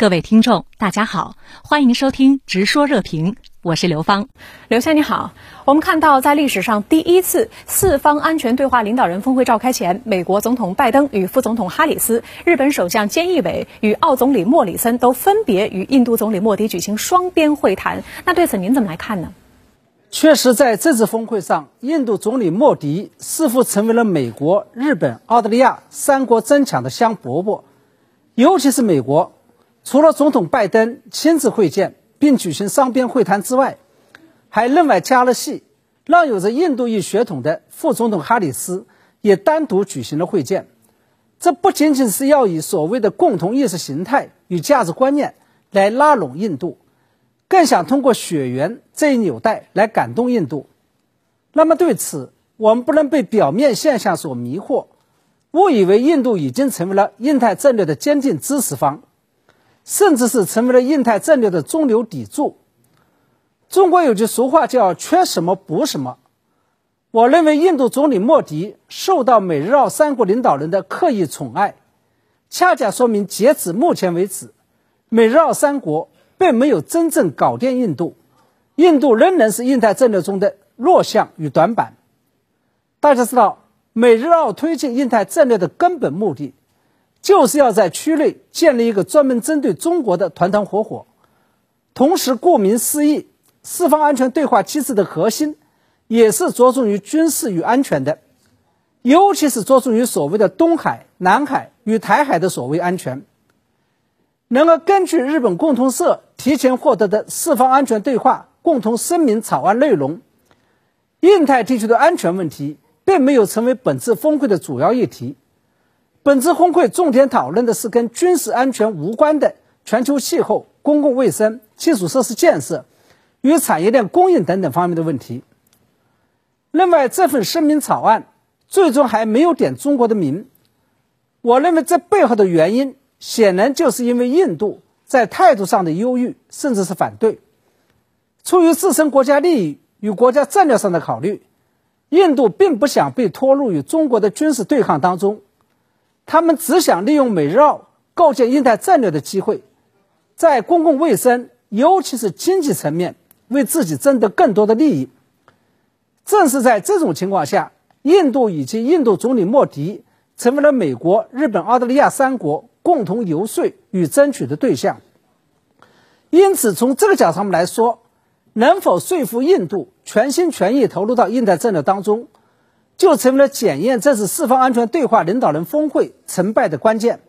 各位听众，大家好，欢迎收听《直说热评》，我是刘芳。刘先你好，我们看到在历史上第一次四方安全对话领导人峰会召开前，美国总统拜登与副总统哈里斯、日本首相菅义伟与澳总理莫里森都分别与印度总理莫迪举行双边会谈。那对此您怎么来看呢？确实，在这次峰会上，印度总理莫迪似乎成为了美国、日本、澳大利亚三国争抢的香饽饽，尤其是美国。除了总统拜登亲自会见并举行双边会谈之外，还另外加了戏，让有着印度裔血统的副总统哈里斯也单独举行了会见。这不仅仅是要以所谓的共同意识形态与价值观念来拉拢印度，更想通过血缘这一纽带来感动印度。那么对此，我们不能被表面现象所迷惑，误以为印度已经成为了印太战略的坚定支持方。甚至是成为了印太战略的中流砥柱。中国有句俗话叫“缺什么补什么”，我认为印度总理莫迪受到美日澳三国领导人的刻意宠爱，恰恰说明截止目前为止，美日澳三国并没有真正搞定印度，印度仍然是印太战略中的弱项与短板。大家知道，美日澳推进印太战略的根本目的。就是要在区内建立一个专门针对中国的团团伙伙，同时，顾名思义，四方安全对话机制的核心也是着重于军事与安全的，尤其是着重于所谓的东海、南海与台海的所谓安全。能够根据日本共同社提前获得的四方安全对话共同声明草案内容，印太地区的安全问题并没有成为本次峰会的主要议题。本次峰会重点讨论的是跟军事安全无关的全球气候、公共卫生、基础设施建设与产业链供应等等方面的问题。另外，这份声明草案最终还没有点中国的名。我认为这背后的原因，显然就是因为印度在态度上的忧郁，甚至是反对。出于自身国家利益与国家战略上的考虑，印度并不想被拖入与中国的军事对抗当中。他们只想利用美日澳构建印太战略的机会，在公共卫生，尤其是经济层面，为自己争得更多的利益。正是在这种情况下，印度以及印度总理莫迪成为了美国、日本、澳大利亚三国共同游说与争取的对象。因此，从这个角度上来说，能否说服印度全心全意投入到印太战略当中？就成为了检验这次四方安全对话领导人峰会成败的关键。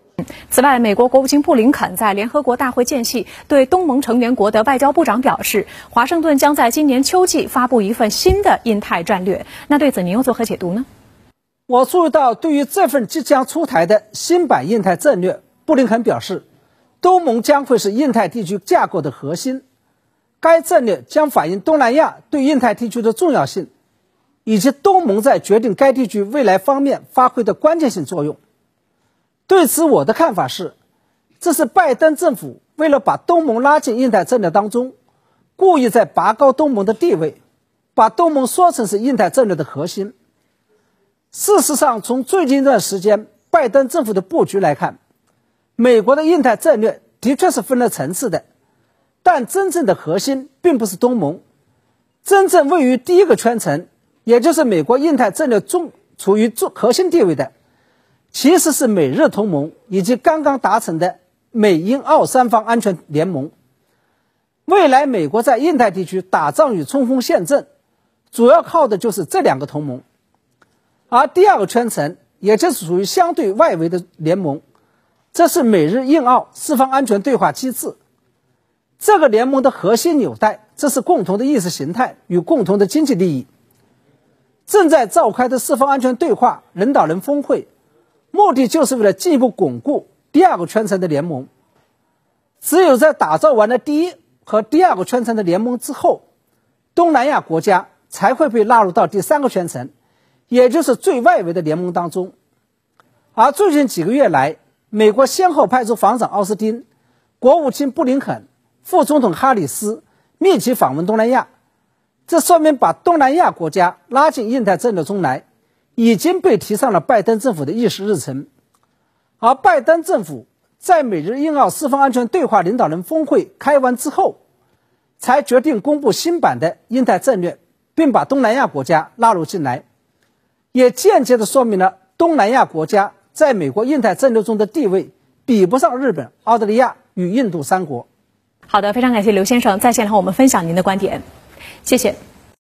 此外，美国国务卿布林肯在联合国大会间隙对东盟成员国的外交部长表示，华盛顿将在今年秋季发布一份新的印太战略。那对此您又作何解读呢？我注意到，对于这份即将出台的新版印太战略，布林肯表示，东盟将会是印太地区架构的核心，该战略将反映东南亚对印太地区的重要性。以及东盟在决定该地区未来方面发挥的关键性作用。对此，我的看法是，这是拜登政府为了把东盟拉进印太战略当中，故意在拔高东盟的地位，把东盟说成是印太战略的核心。事实上，从最近一段时间拜登政府的布局来看，美国的印太战略的确是分了层次的，但真正的核心并不是东盟，真正位于第一个圈层。也就是美国印太战略中处于中核心地位的，其实是美日同盟以及刚刚达成的美英澳三方安全联盟。未来美国在印太地区打仗与冲锋陷阵，主要靠的就是这两个同盟。而第二个圈层，也就是属于相对外围的联盟，这是美日印澳四方安全对话机制。这个联盟的核心纽带，这是共同的意识形态与共同的经济利益。正在召开的四方安全对话领导人峰会，目的就是为了进一步巩固第二个圈层的联盟。只有在打造完了第一和第二个圈层的联盟之后，东南亚国家才会被纳入到第三个圈层，也就是最外围的联盟当中。而最近几个月来，美国先后派出防长奥斯汀、国务卿布林肯、副总统哈里斯密集访问东南亚。这说明把东南亚国家拉进印太战略中来，已经被提上了拜登政府的议事日程。而拜登政府在美日印澳四方安全对话领导人峰会开完之后，才决定公布新版的印太战略，并把东南亚国家纳入进来，也间接的说明了东南亚国家在美国印太战略中的地位比不上日本、澳大利亚与印度三国。好的，非常感谢刘先生在线和我们分享您的观点，谢谢。